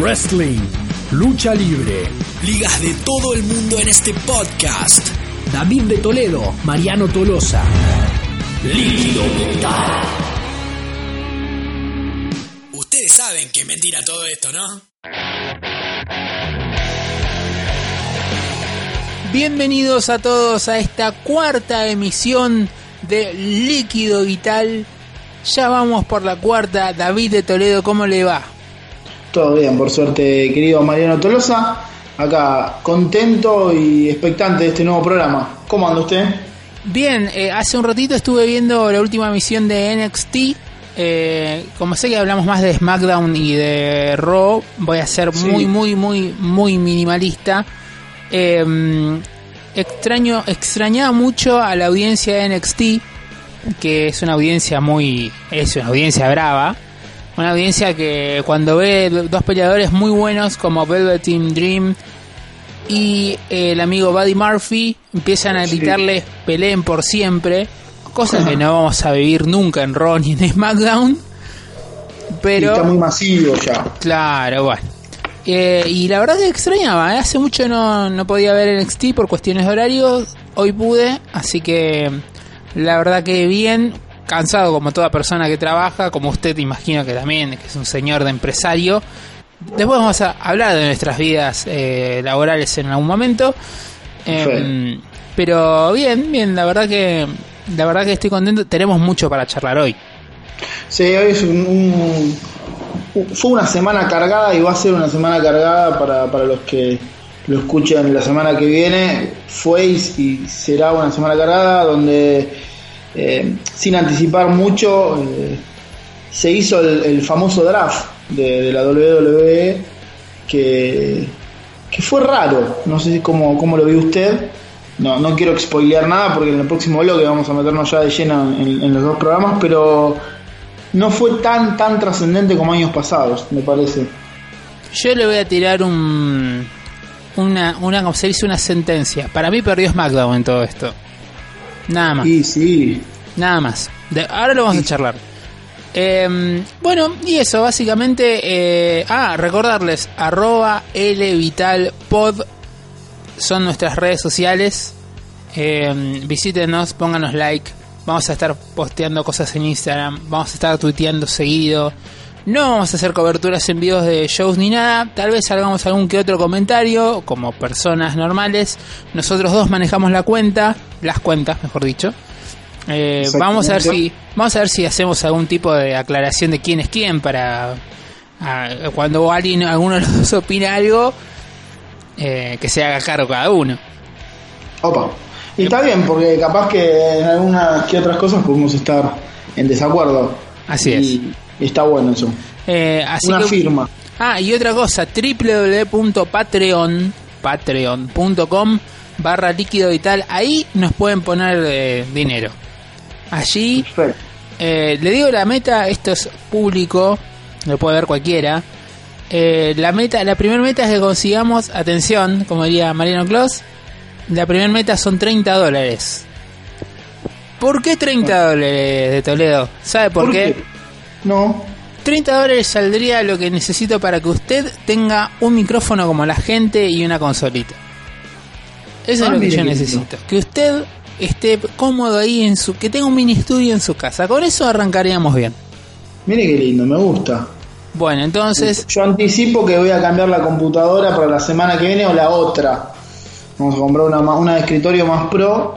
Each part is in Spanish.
wrestling, lucha libre, ligas de todo el mundo en este podcast. David de Toledo, Mariano Tolosa. Líquido Vital. Ustedes saben que es mentira todo esto, ¿no? Bienvenidos a todos a esta cuarta emisión de Líquido Vital. Ya vamos por la cuarta. David de Toledo, ¿cómo le va? Todo bien, por suerte, querido Mariano Tolosa. Acá contento y expectante de este nuevo programa. ¿Cómo anda usted? Bien, eh, hace un ratito estuve viendo la última emisión de NXT. Eh, como sé que hablamos más de SmackDown y de Raw, voy a ser Sí. muy, muy, muy, muy minimalista. Eh, extraño, extrañaba mucho a la audiencia de NXT, que es una audiencia muy, es una audiencia brava, una audiencia que cuando ve dos peleadores muy buenos como Velveteen Dream y eh, el amigo Buddy Murphy empiezan a Sí. gritarles peleen por siempre, cosa que no vamos a vivir nunca en Raw ni en SmackDown. Pero Está muy masivo ya. Claro, bueno. Eh, y la verdad que extrañaba, ¿eh? hace mucho no, no podía ver NXT por cuestiones de horario, hoy pude, así que la verdad que bien, cansado como toda persona que trabaja, como usted imagino que también, que es un señor de empresario. Después vamos a hablar de nuestras vidas eh, laborales en algún momento. Em, pero bien, bien, la verdad que la verdad que estoy contento, tenemos mucho para charlar hoy. Sí, hoy es un, un- fue una semana cargada y va a ser una semana cargada para, para los que lo escuchen la semana que viene. Fue y, y será una semana cargada donde, eh, sin anticipar mucho, eh, se hizo el, famoso draft de, la WWE que, que fue raro. No sé cómo, cómo lo vio usted. No, no quiero spoilear nada porque en el próximo bloque vamos a meternos ya de lleno en, los dos programas, pero no fue tan tan trascendente como años pasados, me parece. Yo le voy a tirar un. Una, una, se dice, una sentencia. Para mí perdió SmackDown en todo esto. Nada más, Y sí, nada más. De- ahora lo vamos a charlar. Em, bueno, y eso, básicamente. eh, ah, recordarles: arroba lvitalpod son nuestras redes sociales. Em, visítenos, pónganos like. Vamos a estar posteando cosas en Instagram. Vamos a estar tuiteando seguido. No vamos a hacer coberturas en vivos de shows ni nada. Tal vez hagamos algún que otro comentario, como personas normales. Nosotros dos manejamos la cuenta, las cuentas, mejor dicho. Eh, vamos a ver si vamos a ver si hacemos algún tipo de aclaración de quién es quién para cuando alguien alguno de los dos opina algo eh, que se haga cargo cada uno. opa. Y está bien, porque capaz que en algunas que otras cosas podemos estar en desacuerdo. Así y, y está bueno eso. Eh, así Una que- firma. Ah, y otra cosa, www.patreon patreon.com barra líquido vital. Ahí nos pueden poner eh, dinero. Allí, eh, le digo la meta, esto es público, lo puede ver cualquiera. La meta, la primera meta es que consigamos, atención, como diría Mariano Claus, la primera meta son 30 dólares. ¿Por qué 30 dólares de Toledo? ¿Sabe por, qué? No. 30 dólares saldría lo que necesito para que usted tenga un micrófono como la gente y una consolita. Eso Ah, es lo que yo necesito. Que usted esté cómodo ahí en su... Que tenga un mini estudio en su casa. Con eso arrancaríamos bien. Mire qué lindo, me gusta. Bueno, entonces... Yo anticipo que voy a cambiar la computadora para la semana que viene o la otra. Vamos a comprar una, una de escritorio más pro.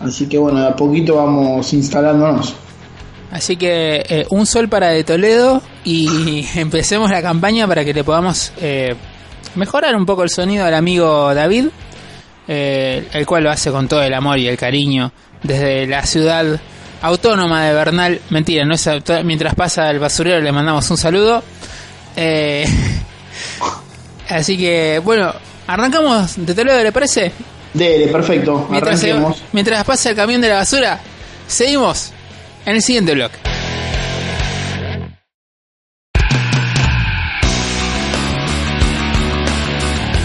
Así que bueno, de a poquito vamos instalándonos. Así que eh, un sol para de Toledo y empecemos la campaña para que le podamos eh, mejorar un poco el sonido al amigo David, eh, el cual lo hace con todo el amor y el cariño desde la ciudad autónoma de Bernal. Mentira, no es mientras pasa el basurero le mandamos un saludo. Eh, así que bueno, arrancamos de Toledo, ¿le parece? Dele, perfecto. Mientras, se- Arranquemos. mientras pasa el camión de la basura, seguimos en el siguiente bloque.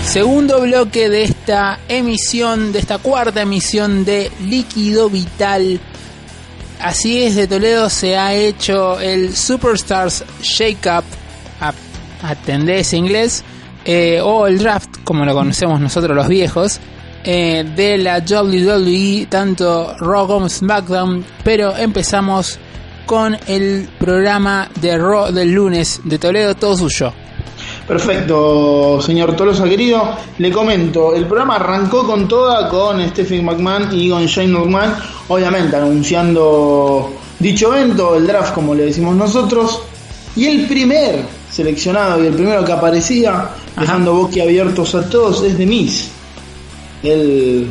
Segundo bloque de esta emisión, de esta cuarta emisión de Líquido Vital. Así es, de Toledo se ha hecho el Superstars Shake Up. Atendé ese inglés, eh, o el draft, como lo conocemos nosotros los viejos, eh, de la WWE, tanto Raw como SmackDown, pero empezamos con el programa de Raw del lunes de Toledo, todo suyo. Perfecto, señor Tolosa querido. Le comento, el programa arrancó con toda con Stephen McMahon y con Shane McMahon, obviamente anunciando dicho evento, el draft como le decimos nosotros. Y el primer seleccionado y el primero que aparecía, dejando boquiabiertos a todos, es de Miss. El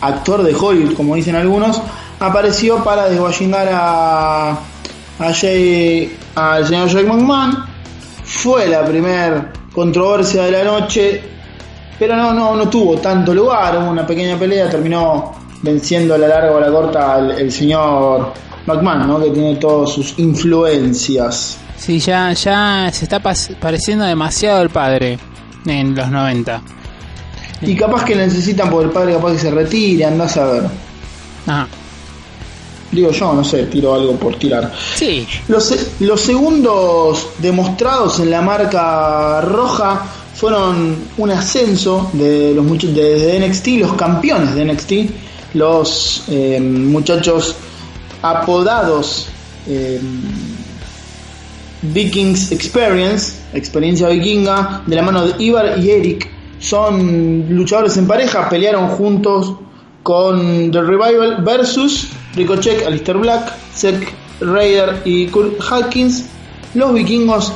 actor de Hollywood, como dicen algunos, apareció para desguayengar a, a Jay, al señor Jake McMahon fue la primera controversia de la noche, pero no, no, no tuvo tanto lugar, hubo una pequeña pelea, terminó venciendo a la larga o a la corta el, señor McMahon, ¿no? que tiene todas sus influencias. Sí, ya, ya se está pareciendo demasiado el padre en los 90. Y capaz que necesitan porque el padre capaz que se retire, andás a ver. Ajá. Digo yo, no sé, tiro algo por tirar. Sí, Los, los segundos demostrados en la marca roja fueron un ascenso de los muchachos de, de NXT, los campeones de NXT, los eh, muchachos apodados eh, Vikings Experience, experiencia vikinga, de la mano de Ivar y Eric, son luchadores en pareja, pelearon juntos con The Revival versus Ricochet, Alistair Black, Zack Ryder y Kurt Hawkins. Los vikingos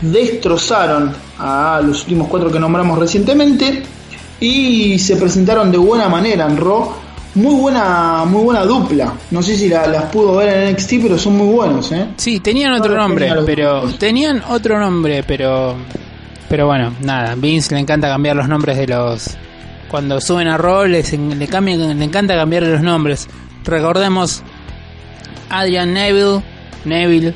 destrozaron a los últimos cuatro que nombramos recientemente y se presentaron de buena manera en Raw. Muy buena, muy buena dupla. No sé si la- las pudo ver en NXT, pero son muy buenos, ¿eh? sí, tenían otro nombre, pero tenían otro nombre, pero pero bueno, nada, Vince le encanta cambiar los nombres de los cuando suben a Raw le cambian, le encanta cambiar los nombres. Recordemos Adrian Neville, Neville,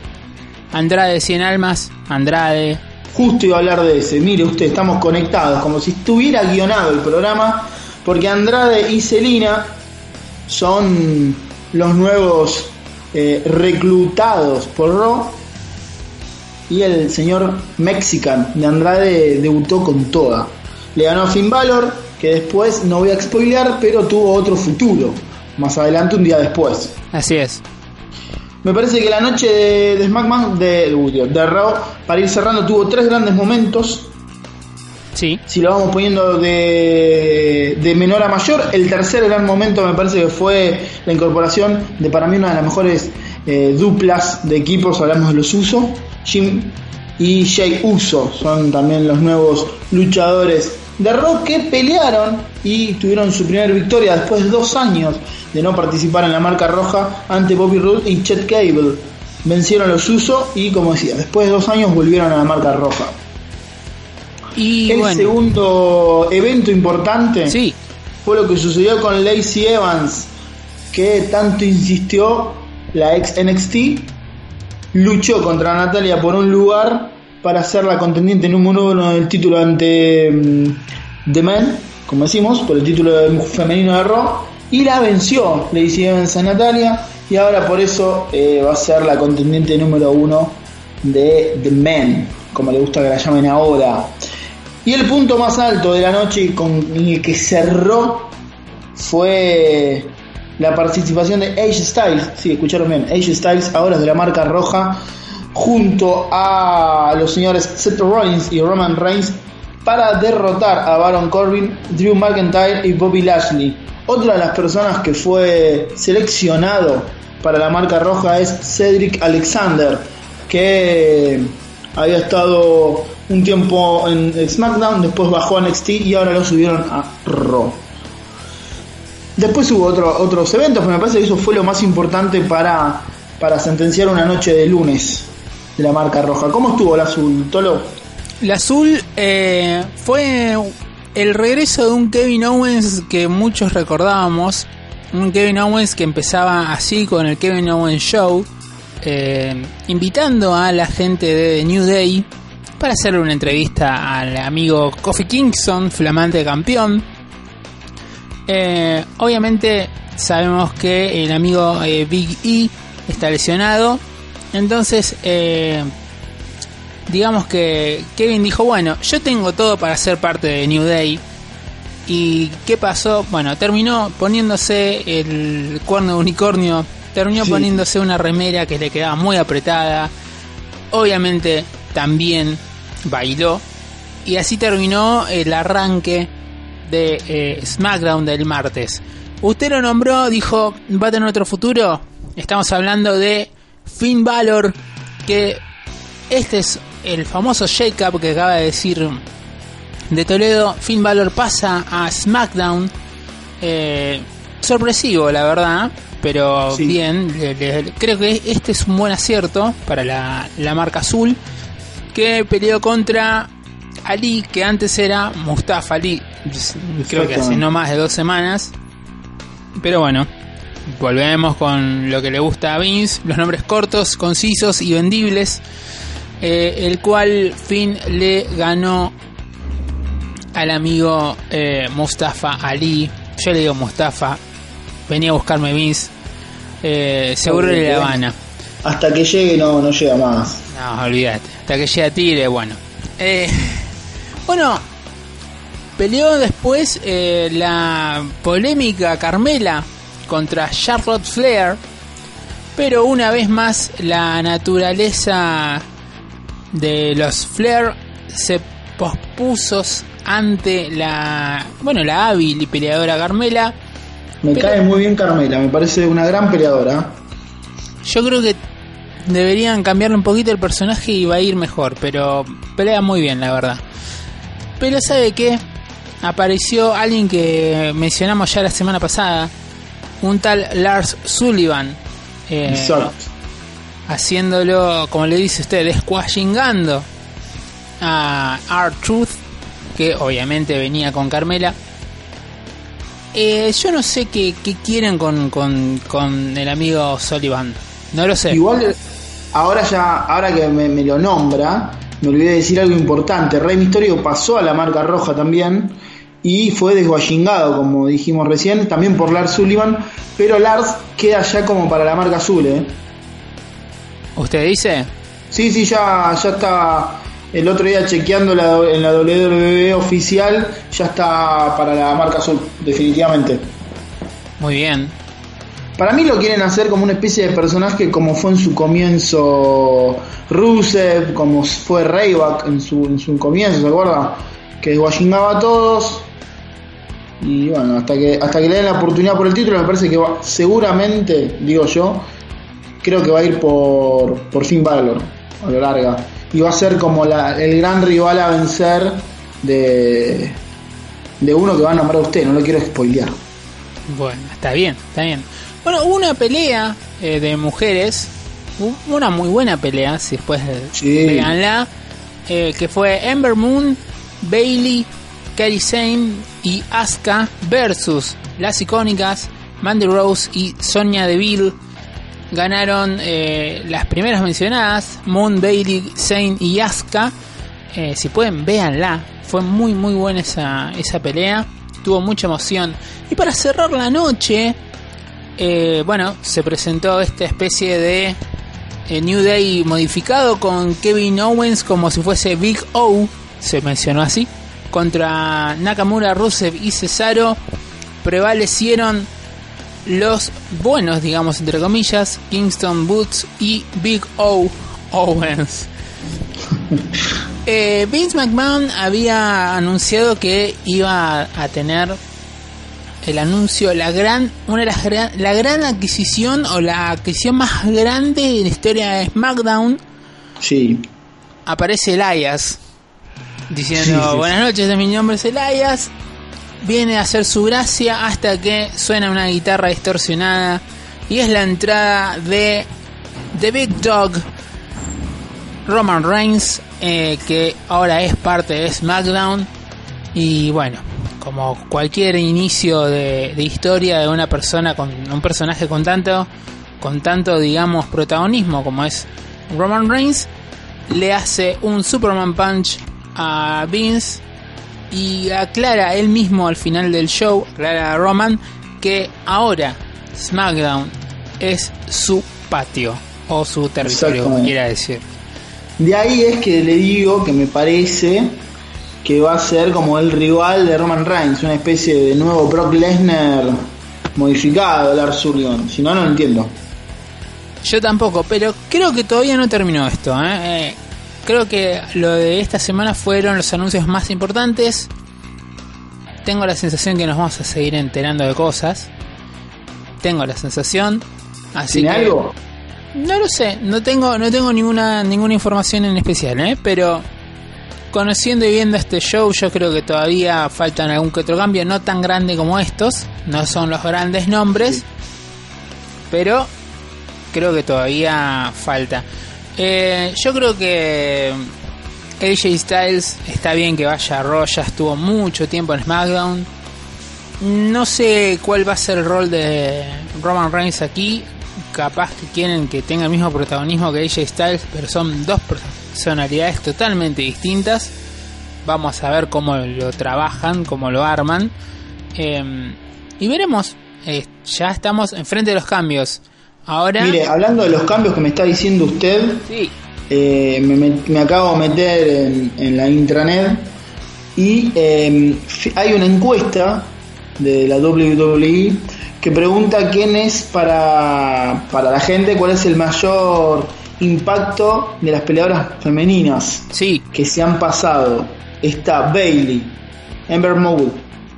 Andrade Cien Almas, Andrade, Justo iba a hablar de ese. Mire usted, estamos conectados, como si estuviera guionado el programa, porque Andrade y Celina son los nuevos eh, reclutados por Raw. Y el señor Mexican de Andrade debutó con toda. Le ganó a Finn Balor, que después no voy a spoilear, pero tuvo otro futuro. Más adelante, un día después. así es. Me parece que la noche de, de SmackDown, de, de Raw, para ir cerrando, tuvo tres grandes momentos. Sí, Si lo vamos poniendo de, de menor a mayor, el tercer gran momento me parece que fue la incorporación de para mí una de las mejores eh, duplas de equipos, hablamos de los Uso, Jim y Jay Uso, son también los nuevos luchadores de Raw que pelearon y tuvieron su primera victoria después de dos años de no participar en la marca roja ante Bobby Roode y Chet Cable. Vencieron a los Uso y como decía, después de dos años volvieron a la marca roja. y El bueno, segundo evento importante sí, fue lo que sucedió con Lacey Evans, que tanto insistió la ex NXT, luchó contra Natalia por un lugar para ser la contendiente número uno del título ante mm, The Man, como decimos, por el título femenino de Raw, y la venció Lacey Evans a Natalia, y ahora por eso eh, va a ser la contendiente número uno de The Man, como le gusta que la llamen ahora. Y el punto más alto de la noche con el que cerró fue la participación de AJ Styles. Sí, escucharon bien. AJ Styles, ahora es de la marca roja, junto a los señores Seth Rollins y Roman Reigns para derrotar a Baron Corbin, Drew McIntyre y Bobby Lashley. Otra de las personas que fue seleccionado para la marca roja es Cedric Alexander, que había estado un tiempo en SmackDown, después bajó a NXT y ahora lo subieron a Raw. Después hubo otro- otros eventos, pero me parece que eso fue lo más importante para, para sentenciar una noche de lunes de la marca roja. ¿Cómo estuvo el azul, Tolo? El azul eh, fue el regreso de un Kevin Owens que muchos recordábamos. Un Kevin Owens que empezaba así con el Kevin Owens Show, eh, invitando a la gente de New Day para hacerle una entrevista al amigo Kofi Kingston, flamante campeón. Eh, obviamente sabemos que el amigo eh, Big E está lesionado, entonces eh, digamos que Kevin dijo, bueno, yo tengo todo para ser parte de New Day. ¿Y qué pasó? Bueno, terminó poniéndose el cuerno de unicornio, terminó Sí. poniéndose una remera que le quedaba muy apretada. Obviamente también bailó. Y así terminó el arranque de eh, SmackDown del martes. Usted lo nombró, dijo, ¿va a tener otro futuro? Estamos hablando de Finn Balor, que este es el famoso shake-up que acaba de decir de Toledo. Finn Balor pasa a SmackDown. Eh, sorpresivo, la verdad, pero Sí. bien. le- le- creo que este es un buen acierto para la, la marca azul. Que peleó contra Ali, que antes era Mustafa Ali. Creo que hace no más de dos semanas. Pero bueno, volvemos con lo que le gusta a Vince, los nombres cortos, concisos y vendibles, eh, el cual Finn le ganó al amigo eh, Mustafa Ali. Yo le digo Mustafa, venía a buscarme Vince, eh, seguro de La. Habana. Hasta que llegue no, no llega más. No, olvídate. Hasta que llegue a Tigre, bueno. Bueno, peleó después eh, la polémica Carmela contra Charlotte Flair. Pero una vez más la naturaleza de los Flair se pospuso ante la, bueno, la hábil y peleadora Carmela. Me Pero- cae muy bien Carmela, me parece una gran peleadora. Yo creo que deberían cambiarle un poquito el personaje y va a ir mejor, pero pelea muy bien, la verdad. Pero ¿sabe qué? Apareció alguien que mencionamos ya la semana pasada, un tal Lars Sullivan, eh, haciéndolo, como le dice usted, squashingando a R-Truth, que obviamente venía con Carmela. Eh, yo no sé qué, qué quieren con, con, con el amigo Sullivan. No lo sé. Igual, ahora ya, ahora que me, me lo nombra, me olvidé de decir algo importante. Rey Misterio pasó a la marca roja también y fue desguachingado, como dijimos recién, también por Lars Sullivan, pero Lars queda ya como para la marca azul, ¿eh? ¿Usted dice? Sí, sí, ya, ya está. El otro día chequeando la, en la WWE oficial, ya está para la marca azul, definitivamente. Muy bien. Para mí lo quieren hacer como una especie de personaje como fue en su comienzo Rusev, como fue Ryback en su, en su comienzo, ¿se acuerda? Que desguachingaba a todos. Y bueno, hasta que, hasta que le den la oportunidad por el título, me parece que va, seguramente, digo yo, creo que va a ir por, por Finn Balor a lo larga. Y va a ser como la, el gran rival a vencer de, de uno que va a nombrar usted, no lo quiero spoilear. Bueno, está bien, está bien. Bueno, hubo una pelea eh, de mujeres, una muy buena pelea, si después Sí. eh, que fue Ember Moon, Bailey, Kairi Sane y Asuka versus las icónicas Mandy Rose y Sonya Deville. Ganaron eh, las primeras mencionadas, Moon, Bailey, Sane y Asuka. Eh, si pueden, véanla. Fue muy muy buena esa, esa pelea. Tuvo mucha emoción. Y para cerrar la noche, eh, bueno, se presentó esta especie de New Day modificado con Kevin Owens como si fuese Big O, se mencionó así, contra Nakamura, Rusev y Cesaro. Prevalecieron los buenos, digamos, entre comillas, Kingston Boots y Big O Owens. Eh, Vince McMahon había anunciado que iba a tener el anuncio, la gran, una de las gran, la gran adquisición o la adquisición más grande de la historia de SmackDown. Sí, Aparece Elias diciendo Sí, sí, sí. buenas noches, mi nombre es Elias. Viene a hacer su gracia hasta que suena una guitarra distorsionada y es la entrada de The Big Dog Roman Reigns, eh, que ahora es parte de SmackDown. Y bueno, como cualquier inicio de, de historia de una persona con un personaje con tanto, con tanto digamos protagonismo como es Roman Reigns, le hace un Superman Punch a Vince y aclara él mismo al final del show, aclara a Roman, que ahora SmackDown es su patio o su territorio, como quiera decir. De ahí es que le digo que me parece que va a ser como el rival de Roman Reigns, una especie de nuevo Brock Lesnar modificado, Lars Sullivan. Si no, no lo entiendo. Yo tampoco, pero creo que todavía no terminó esto. ¿eh? Creo que lo de esta semana fueron los anuncios más importantes. Tengo la sensación que nos vamos a seguir enterando de cosas. Tengo la sensación. Así ¿Tiene que, algo? No lo sé, no tengo, no tengo ninguna, ninguna información en especial, ¿eh? pero conociendo y viendo este show, yo creo que todavía faltan algún que otro cambio, no tan grande como estos, no son los grandes nombres, pero creo que todavía falta. Eh, yo creo que AJ Styles está bien que vaya a Raw, ya estuvo mucho tiempo en SmackDown. No sé cuál va a ser el rol de Roman Reigns aquí. Capaz que quieren que tenga el mismo protagonismo que AJ Styles, pero son dos personalidades totalmente distintas. Vamos a ver cómo lo trabajan, cómo lo arman. Eh, y veremos. Eh, ya estamos enfrente de los cambios. Ahora. Mire, hablando de los cambios que me está diciendo usted, Sí, eh, me, acabo de meter en, en la intranet y eh, fi- hay una encuesta de la WWE que pregunta quién es para, para la gente, cuál es el mayor impacto de las peleadoras femeninas sí, que se han pasado. Está Bailey, Ember Moon,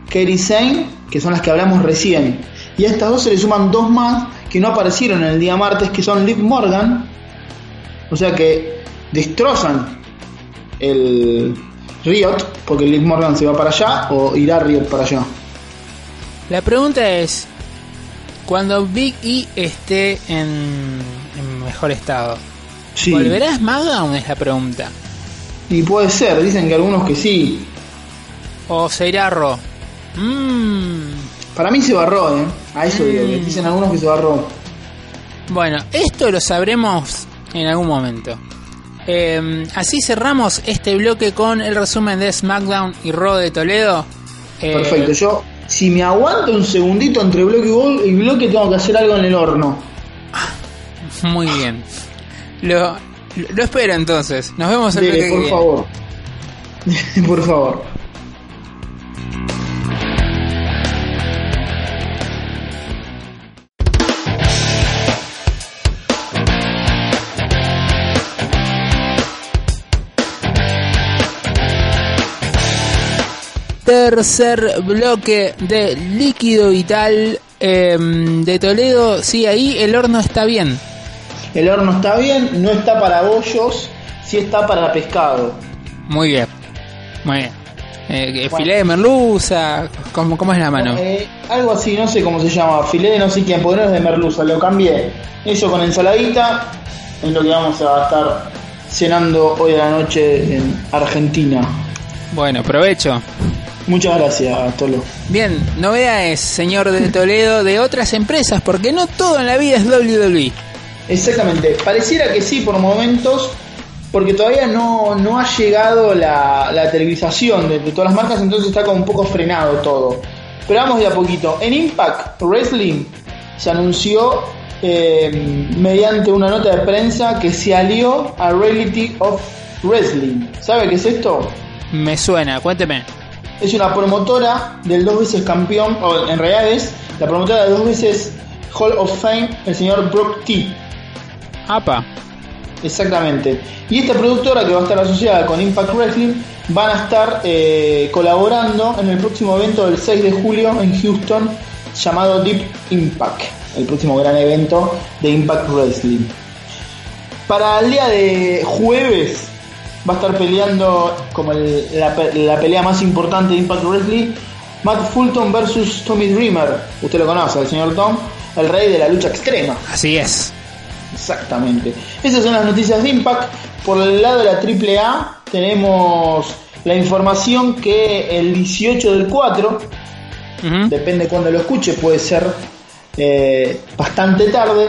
Katie Sane, que son las que hablamos recién. Y a estas dos se le suman dos más que no aparecieron en el día martes, que son Liv Morgan. O sea que destrozan el Riot, porque Liv Morgan se va para allá o irá Riot para allá. La pregunta es, cuando Big E esté en, en mejor estado, Sí. ¿volverá a SmackDown? Es la pregunta. Y puede ser, dicen que algunos que sí. ¿O se irá a Raw? Mmm. Para mí se barró, ¿eh? A eso digo, que dicen algunos que se barró. Bueno, esto lo sabremos en algún momento. Eh, así cerramos este bloque con el resumen de SmackDown y Raw de Toledo. Eh, Perfecto, yo si me aguanto un segundito entre bloque y bloque tengo que hacer algo en el horno. Muy bien. Lo, lo espero entonces. Nos vemos el Dele, bloque que por viene. favor. por favor. Tercer bloque de líquido vital eh, de Toledo. Sí, ahí el horno está bien. El horno está bien, no está para bollos, sí está para pescado. Muy bien. Muy bien. Eh, Bueno. Filé de merluza. ¿Cómo, cómo es la mano? Eh, algo así, no sé cómo se llama, filé de no sé quién, porque no es de merluza, lo cambié. Eso con ensaladita es lo que vamos a estar cenando hoy a la noche en Argentina. Bueno, provecho. Muchas gracias, Tolo. Bien, novedades, señor de Toledo, de otras empresas, porque no todo en la vida es WWE. Exactamente, pareciera que sí por momentos, porque todavía no, no ha llegado la, la televisación de, de todas las marcas, entonces está como un poco frenado todo. Pero vamos de a poquito. En Impact Wrestling se anunció eh, mediante una nota de prensa que se alió a Reality of Wrestling. ¿Sabe qué es esto? Me suena, cuénteme. Es una promotora del dos veces campeón, o en realidad es la promotora de dos veces Hall of Fame, el señor Brock T. Apa, Exactamente. Y esta productora que va a estar asociada con Impact Wrestling van a estar eh, colaborando en el próximo evento del 6 de julio en Houston llamado Deep Impact, el próximo gran evento de Impact Wrestling. Para el día de jueves va a estar peleando como el- la, la pelea más importante de Impact Wrestling, Matt Fulton versus Tommy Dreamer. Usted lo conoce, el señor Tom, el rey de la lucha extrema. así es. Exactamente. Esas son las noticias de Impact. Por el lado de la AAA tenemos la información que el 18 del 4, Ujú. depende cuando lo escuche, puede ser eh, bastante tarde,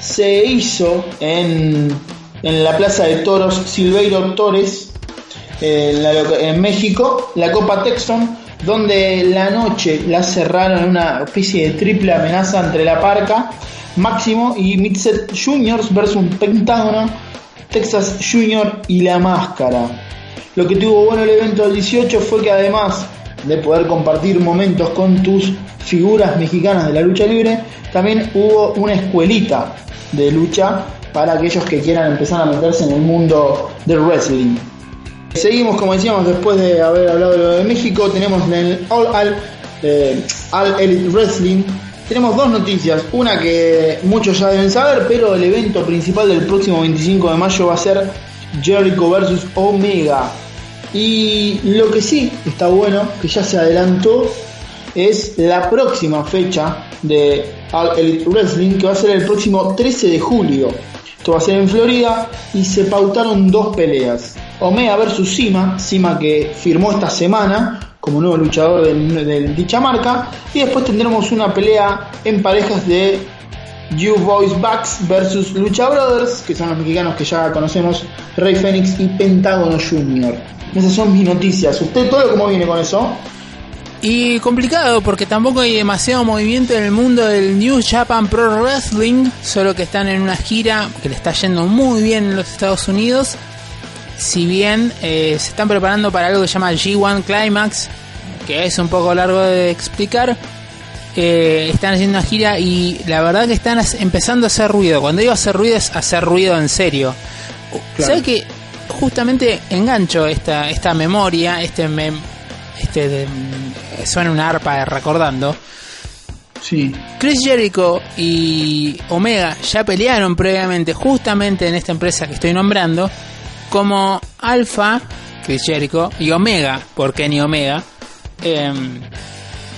se hizo en, en la Plaza de Toros Silveiro Torres, en, México, la Copa Texton, donde la noche la cerraron en una especie de triple amenaza entre la Parca, Máximo y Midset Juniors versus Pentágono, Texas Junior y La Máscara. Lo que tuvo bueno el evento del 18 fue que además de poder compartir momentos con tus figuras mexicanas de la lucha libre, también hubo una escuelita de lucha para aquellos que quieran empezar a meterse en el mundo del wrestling. Seguimos, como decíamos, después de haber hablado de lo de México, tenemos en el All, All, eh, All Elite Wrestling, tenemos dos noticias. Una que muchos ya deben saber, pero el evento principal del próximo 25 de mayo va a ser Jericho vs Omega. Y lo que sí está bueno, que ya se adelantó, es la próxima fecha de All Elite Wrestling, que va a ser el próximo 13 de julio. Esto va a ser en Florida y se pautaron dos peleas. Omega versus Sima, Sima que firmó esta semana como nuevo luchador de, dicha marca. Y después tendremos una pelea en parejas de You Boys Bucks versus Lucha Brothers, que son los mexicanos que ya conocemos, Rey Fénix y Pentágono Jr. Esas son mis noticias. ¿Usted todo cómo viene con eso? Y complicado porque tampoco hay demasiado movimiento en el mundo del New Japan Pro Wrestling, solo que están en una gira que le está yendo muy bien en los Estados Unidos. Si bien eh, se están preparando para algo que se llama G1 Climax, que es un poco largo de explicar, eh, están haciendo una gira y la verdad que están empezando a hacer ruido. Cuando digo hacer ruido es hacer ruido en serio. Claro. que justamente engancho esta, esta memoria, este este de, suena una arpa recordando. Sí. Chris Jericho y Omega ya pelearon previamente justamente en esta empresa que estoy nombrando como Alpha, Chris Jericho, y Omega, por Kenny Omega. Em,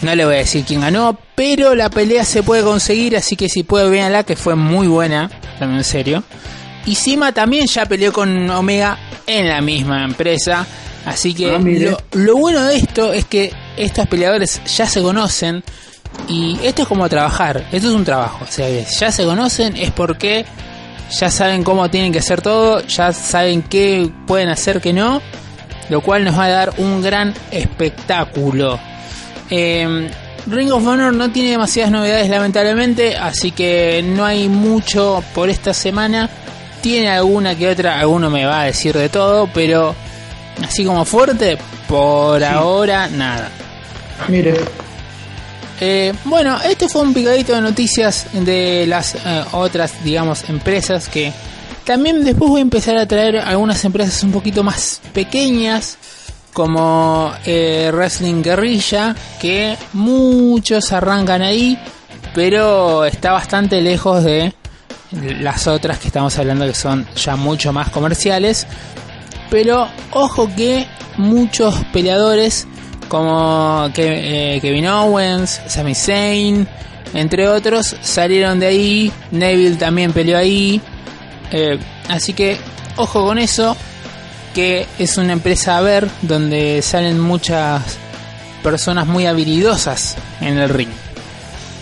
no le voy a decir quién ganó, pero la pelea se puede conseguir, así que si puede véanla, que fue muy buena, también en serio. Y Sima también ya peleó con Omega en la misma empresa. Así que Ah, lo, lo bueno de esto es que estos peleadores ya se conocen. Y esto es como trabajar. Esto es un trabajo. O sea, ya se conocen es porque ya saben cómo tienen que hacer todo. Ya saben qué pueden hacer, que no. Lo cual nos va a dar un gran espectáculo. Eh, Ring of Honor no tiene demasiadas novedades lamentablemente, así que no hay mucho por esta semana. Tiene alguna que otra, alguno me va a decir de todo, pero así como fuerte, por ahora nada. Mire. Eh, bueno, este fue un picadito de noticias de las eh, otras, digamos, empresas que también después voy a empezar a traer algunas empresas un poquito más pequeñas, como eh, Wrestling Guerrilla, que muchos arrancan ahí, pero está bastante lejos de las otras que estamos hablando que son ya mucho más comerciales. Pero ojo que muchos peleadores como eh, Kevin Owens, Sami Zayn, entre otros, salieron de ahí. Neville también peleó ahí. Eh, así que ojo con eso, que es una empresa a ver donde salen muchas personas muy habilidosas en el ring.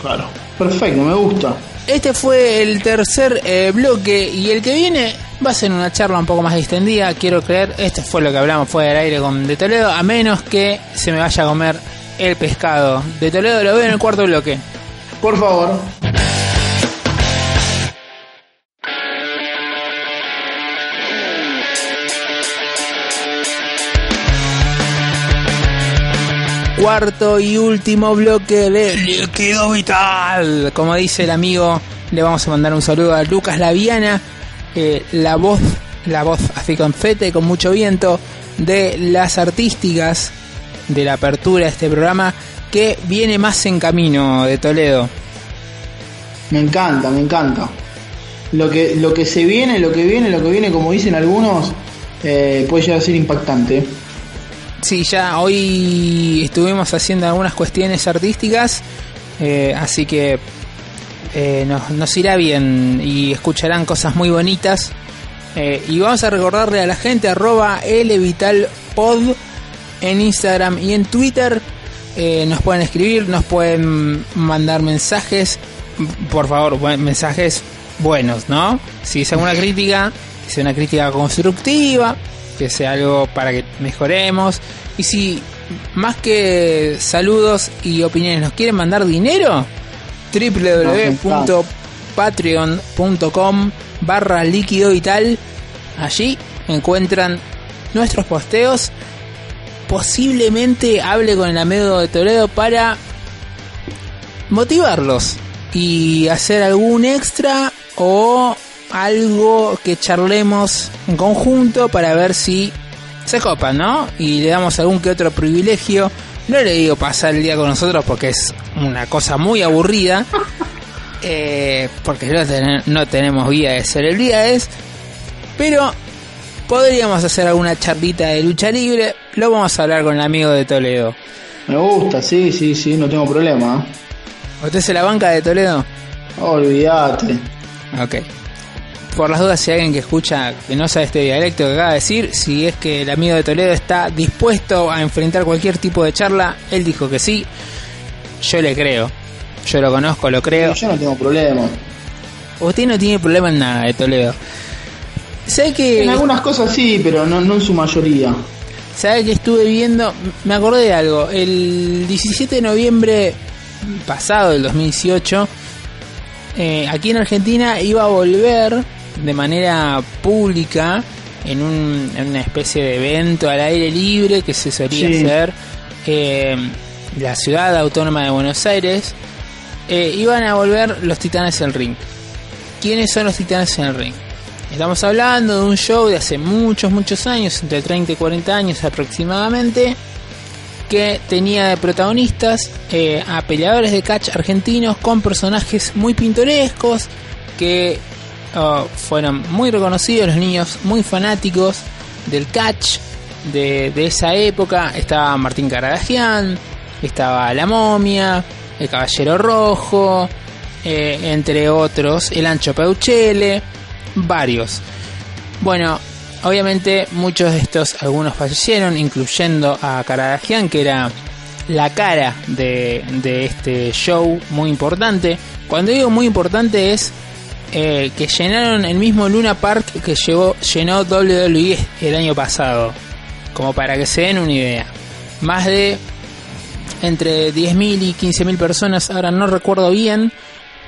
Claro. Perfecto, me gusta. Este fue el tercer eh, bloque y el que viene va a ser una charla un poco más distendida, quiero creer. Este fue lo que hablamos fuera del aire con De Toledo, a menos que se me vaya a comer el pescado. De Toledo lo veo en el cuarto bloque. Por favor. Cuarto y último bloque de Líquido Vital. Como dice el amigo, le vamos a mandar un saludo a Lucas Laviana, eh, la voz, la voz así con fete, con mucho viento, de las artísticas de la apertura de este programa, que viene más en camino de Toledo. Me encanta, me encanta. Lo que, lo que se viene, lo que viene, lo que viene, como dicen algunos, eh, puede llegar a ser impactante. Sí, ya hoy estuvimos haciendo algunas cuestiones artísticas, eh, así que eh, nos, nos irá bien y escucharán cosas muy bonitas. Eh, y vamos a recordarle a la gente arroba lvitalpod en Instagram y en Twitter. Eh, nos pueden escribir, nos pueden mandar mensajes, por favor, mensajes buenos, ¿no? Si es alguna crítica, que sea una crítica constructiva, que sea algo para que mejoremos. Y si más que saludos y opiniones nos quieren mandar dinero, www.patreon.com barra líquido vital Allí encuentran nuestros posteos. Posiblemente hable con el amigo de Toledo para motivarlos y hacer algún extra o algo que charlemos en conjunto para ver si se copan, ¿no? Y le damos algún que otro privilegio. No le digo pasar el día con nosotros porque es una cosa muy aburrida. eh, porque no, ten- no tenemos guía de celebridades. Pero podríamos hacer alguna charlita de lucha libre. Lo vamos a hablar con el amigo de Toledo. Me gusta, sí, sí, sí, no tengo problema. ¿Usted se la banca de Toledo? Olvídate. Ok. Por las dudas, si hay alguien que escucha que no sabe este dialecto que acaba de decir, si es que el amigo de Toledo está dispuesto a enfrentar cualquier tipo de charla, él dijo que sí. Yo le creo. Yo lo conozco, lo creo. Yo no tengo problema. Usted no tiene problema en nada de Toledo. ¿Sabe que, En algunas cosas sí, pero no, no en su mayoría. ¿Sabe que estuve viendo? Me acordé de algo. El 17 de noviembre pasado, del 2018, eh, aquí en Argentina iba a volver de manera pública en, un- en una especie de evento al aire libre que se solía Sí. hacer eh, la ciudad autónoma de Buenos Aires. Eh, iban a volver los Titanes del Ring. ¿Quiénes son los Titanes en el Ring? Estamos hablando de un show de hace muchos, muchos años, entre 30 y 40 años aproximadamente, que tenía de protagonistas eh, a peleadores de catch argentinos con personajes muy pintorescos que oh, fueron muy reconocidos, los niños muy fanáticos del catch de, de esa época. Estaba Martín Caradagian, estaba La Momia, el Caballero Rojo, eh, entre otros, el Ancho Peuchele, varios. Bueno, obviamente muchos de estos, algunos fallecieron, incluyendo a Caradagian, que era la cara de, de este show muy importante. Cuando digo muy importante es eh, que llenaron el mismo Luna Park que llevó, llenó WWE el año pasado. Como para que se den una idea. Más de entre 10.000 y 15.000 personas, ahora no recuerdo bien,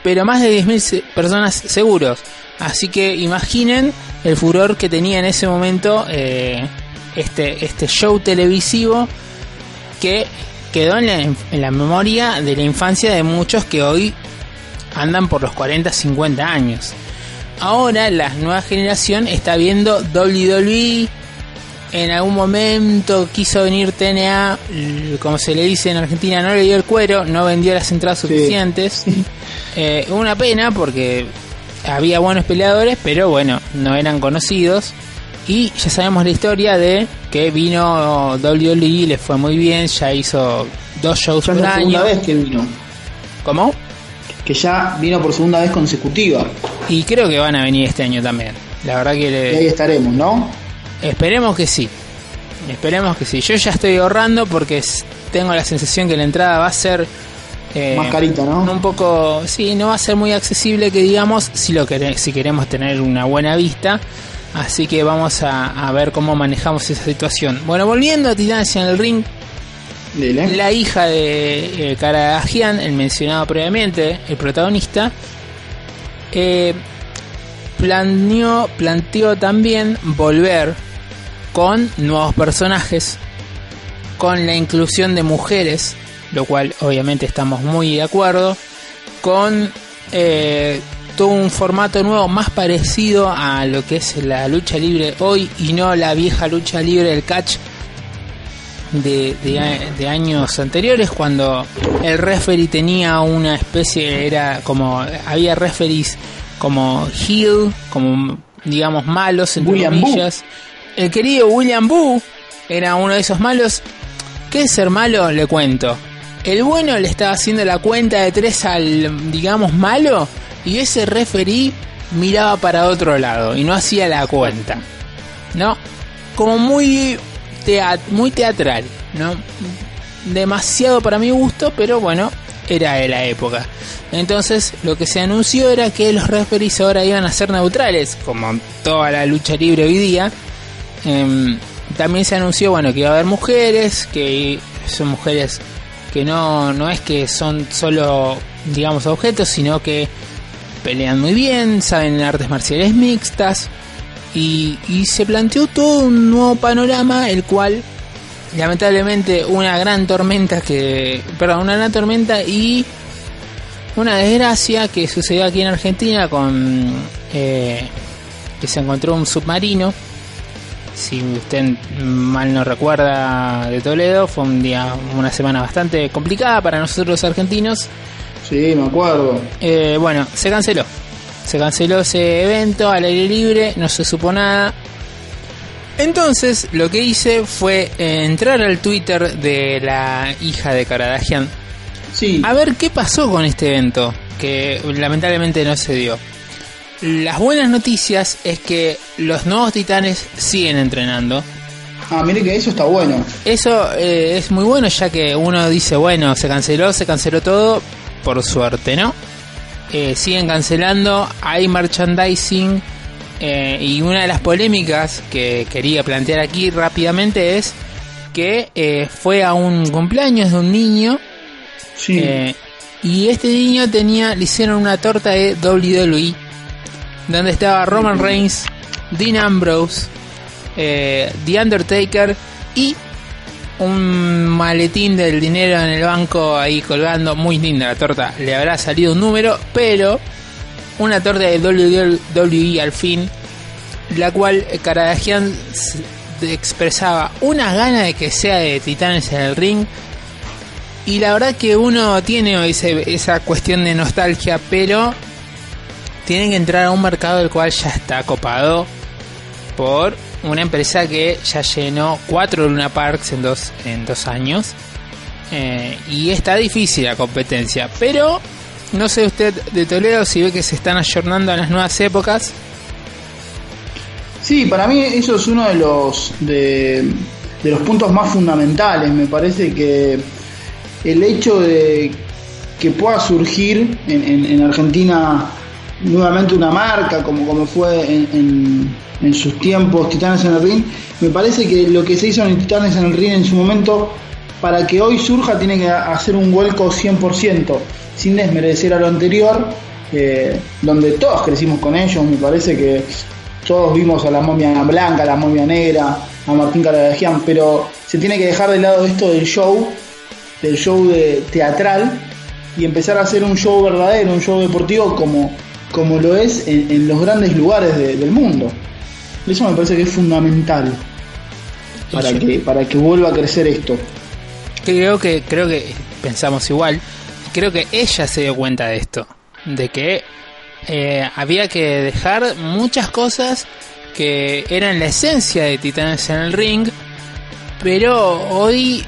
pero más de 10.000 se- personas seguros. Así que imaginen el furor que tenía en ese momento eh, este, este show televisivo que quedó en la, en la memoria de la infancia de muchos que hoy andan por los 40, 50 años. Ahora la nueva generación está viendo WWE. En algún momento quiso venir TNA, como se le dice en Argentina, no le dio el cuero, no vendió las entradas Sí. suficientes. Eh, una pena porque había buenos peleadores, pero bueno, no eran conocidos. Y ya sabemos la historia de que vino WWE, le fue muy bien, ya hizo dos shows Ya por la año. segunda vez que vino. ¿Cómo? Que ya vino por segunda vez consecutiva. Y creo que van a venir este año también. La verdad que Y le- ahí estaremos, ¿no? Esperemos que sí. Esperemos que sí. Yo ya estoy ahorrando porque tengo la sensación que la entrada va a ser eh, Más carita, ¿no? un poco, sí, no va a ser muy accesible que digamos si lo quere- si queremos tener una buena vista. Así que vamos a, a ver cómo manejamos esa situación. Bueno, volviendo a Titanes en el ring, La hija de eh, Karadagian, el mencionado previamente, el protagonista, eh, planeó, planteó también volver con nuevos personajes, con la inclusión de mujeres, lo cual obviamente estamos muy de acuerdo, con eh, todo un formato nuevo más parecido a lo que es la lucha libre hoy y no la vieja lucha libre del catch de, de- de años anteriores cuando el referee tenía una especie era como había referees como heel como digamos malos entre William comillas el querido William Boo era uno de esos malos ¿qué es ser malo? le cuento el bueno le estaba haciendo la cuenta de tres al digamos malo y ese referee miraba para otro lado y no hacía la cuenta ¿no? Como muy, muy teatral, ¿no? Demasiado para mi gusto, pero bueno, era de la época. Entonces, lo que se anunció era que los referees ahora iban a ser neutrales, como toda la lucha libre hoy día. Em, también se anunció, bueno, que iba a haber mujeres, que son mujeres que no, no es que son solo, digamos, objetos, sino que pelean muy bien, saben artes marciales mixtas. Y, y se planteó todo un nuevo panorama, el cual lamentablemente una gran tormenta que, perdón, una gran tormenta y una desgracia que sucedió aquí en Argentina con eh, que se encontró un submarino. Si usted mal no recuerda de Toledo, fue un día, una semana bastante complicada para nosotros los argentinos. Sí, me acuerdo. Eh, bueno, se canceló. Se canceló ese evento al aire libre, no se supo nada. Entonces, lo que hice fue eh, entrar al Twitter de la hija de Karadagian Sí, a ver qué pasó con este evento, que lamentablemente no se dio. Las buenas noticias es que los nuevos titanes siguen entrenando. ah, mire que eso está bueno. Eso eh, es muy bueno ya que uno dice, bueno, se canceló, se canceló todo, por suerte, ¿no? Eh, siguen cancelando, hay merchandising eh, y una de las polémicas que quería plantear aquí rápidamente es que eh, fue a un cumpleaños de un niño Sí, y este niño tenía, le hicieron una torta de WWE donde estaba Roman Reigns, Dean Ambrose, The Undertaker y un maletín del dinero en el banco ahí colgando. Muy linda la torta, le habrá salido un número, pero una torta de WWE al fin, la cual Karadagian s- expresaba una gana de que sea de Titanes en el ring. Y la verdad que uno tiene ese- esa cuestión de nostalgia, pero tienen que entrar a un mercado el cual ya está copado por una empresa que ya llenó cuatro Luna Parks en dos, en dos años. Eh, y está difícil la competencia. Pero no sé usted de Toledo si ve que se están ayornando a las nuevas épocas. Sí, para mí eso es uno de los de, los puntos más fundamentales. Me parece que el hecho de que pueda surgir en Argentina nuevamente una marca como, como fue en, en- sus tiempos Titanes en el Ring, me parece que lo que se hizo en Titanes en el Ring en su momento, para que hoy surja, tiene que hacer un vuelco 100%, sin desmerecer a lo anterior, eh, donde todos crecimos con ellos, me parece que todos vimos a la momia blanca, a la momia negra, a Martín Caradagian, pero se tiene que dejar de lado esto del show, del show de teatral, y empezar a hacer un show verdadero, un show deportivo como, como lo es en, los grandes lugares de- del mundo. Eso me parece que es fundamental para que, para que vuelva a crecer esto. creo que creo que pensamos igual creo que ella se dio cuenta de esto de que eh, había que dejar muchas cosas que eran la esencia de Titanes en el ring pero hoy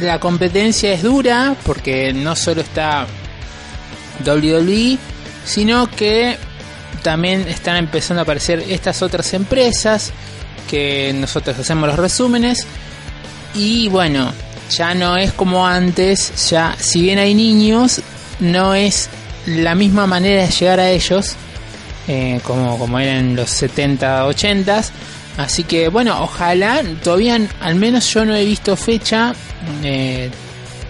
la competencia es dura porque no solo está WWE sino que también están empezando a aparecer estas otras empresas que nosotros hacemos los resúmenes y bueno, ya no es como antes, ya si bien hay niños, no es la misma manera de llegar a ellos eh, como, como era en los 70, 80. Así que bueno, ojalá, todavía al menos yo no he visto fecha. eh,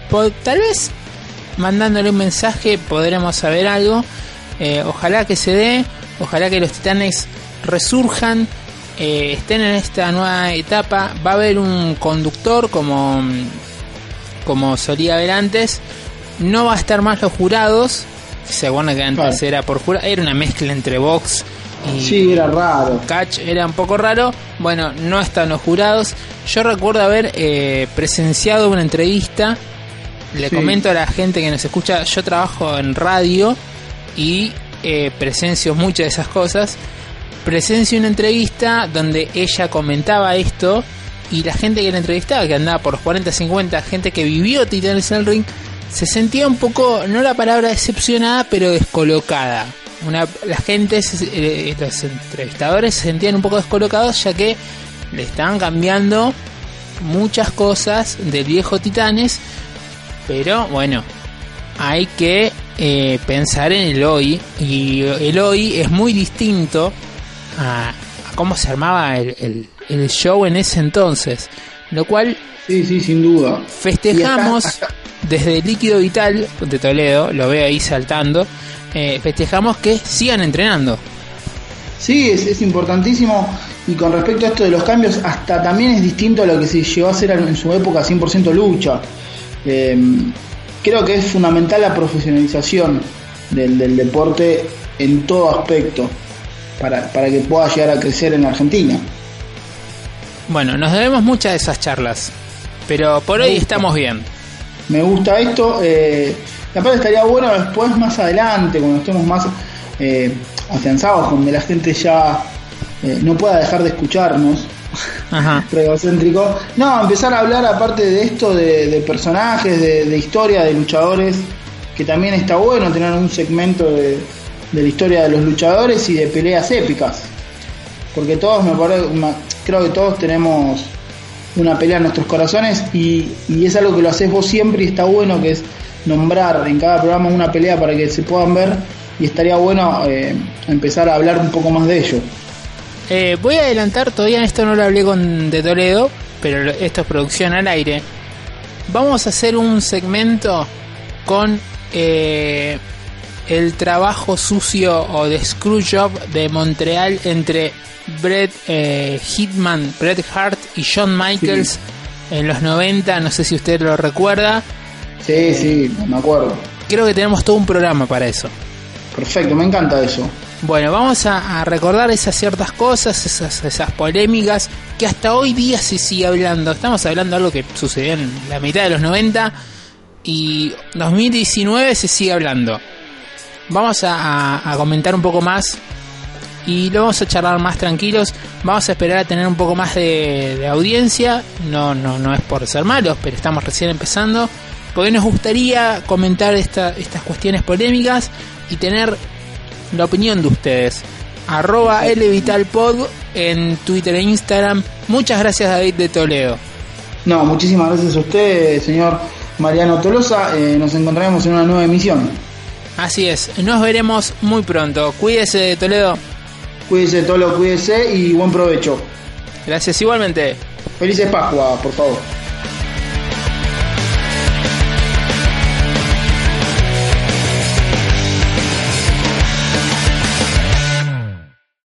po- tal vez mandándole un mensaje podremos saber algo. Eh, ojalá que se dé, ojalá que los titanes resurjan, eh, estén en esta nueva etapa. Va a haber un conductor como, como solía haber antes. No va a estar más los jurados. Se acuerdan que antes era por jurado. Era una mezcla entre box y, Sí, era raro. catch era un poco raro. Bueno, no están los jurados. Yo recuerdo haber eh, presenciado una entrevista. Le Sí. comento a la gente que nos escucha, yo trabajo en radio y eh, presencio muchas de esas cosas. Presencio una entrevista donde ella comentaba esto y la gente que la entrevistaba, que andaba por los 40, 50, gente que vivió Titanes en el Ring, se sentía un poco, no la palabra decepcionada, pero descolocada. Una, la gente, eh, los entrevistadores se sentían un poco descolocados ya que le estaban cambiando muchas cosas del viejo Titanes, pero bueno, hay que eh, pensar en el hoy y el hoy es muy distinto a, a cómo se armaba el, el- el show en ese entonces, lo cual Sí, sí, sin duda. festejamos Y acá- acá- desde Líquido Vital de Toledo, lo veo ahí saltando, eh, festejamos que sigan entrenando. Sí, es, es importantísimo. Y con respecto a esto de los cambios, hasta también es distinto a lo que se llegó a hacer en su época 100% lucha. Eh, creo que es fundamental la profesionalización del, del deporte en todo aspecto para, para que pueda llegar a crecer en Argentina. Bueno, nos debemos muchas de esas charlas, pero por hoy estamos bien. Me gusta esto. Eh, aparte estaría bueno después, más adelante, cuando estemos más eh, afianzados, donde la gente ya eh, no pueda dejar de escucharnos. Ajá. egocéntrico. No, empezar a hablar aparte de esto, de, personajes, de, historia, de luchadores, que también está bueno tener un segmento de, la historia de los luchadores y de peleas épicas. Porque todos, me una- creo que todos tenemos una pelea en nuestros corazones y, y es algo que lo haces vos siempre y está bueno que es nombrar en cada programa una pelea para que se puedan ver y estaría bueno eh, empezar a hablar un poco más de ello. Eh, voy a adelantar, todavía esto no lo hablé con de Toledo, pero esto es producción al aire. Vamos a hacer un segmento con eh, el trabajo sucio o de Screwjob de Montreal entre Bret eh, Hitman, Bret Hart y Shawn Michaels en los 90, no sé si usted lo recuerda. Sí, sí, me acuerdo. Creo que tenemos todo un programa para eso. Perfecto, me encanta eso. Bueno, vamos a, recordar esas ciertas cosas, esas, polémicas que hasta hoy día se sigue hablando. Estamos hablando de algo que sucedió en la mitad de los 90 y 2019 se sigue hablando. Vamos a, comentar un poco más y lo vamos a charlar más tranquilos. Vamos a esperar a tener un poco más de, audiencia. No, no, no es por ser malos, pero estamos recién empezando. Porque nos gustaría comentar esta- estas cuestiones polémicas y tener la opinión de ustedes. Arroba LVitalPod en Twitter e Instagram. Muchas gracias David de Toledo. No, muchísimas gracias a usted, señor Mariano Tolosa. Eh, nos encontraremos en una nueva emisión. Así es, nos veremos muy pronto. Cuídese de Toledo. Cuídese, Tolo, cuídese y buen provecho. Gracias igualmente. Felices Pascua, por favor.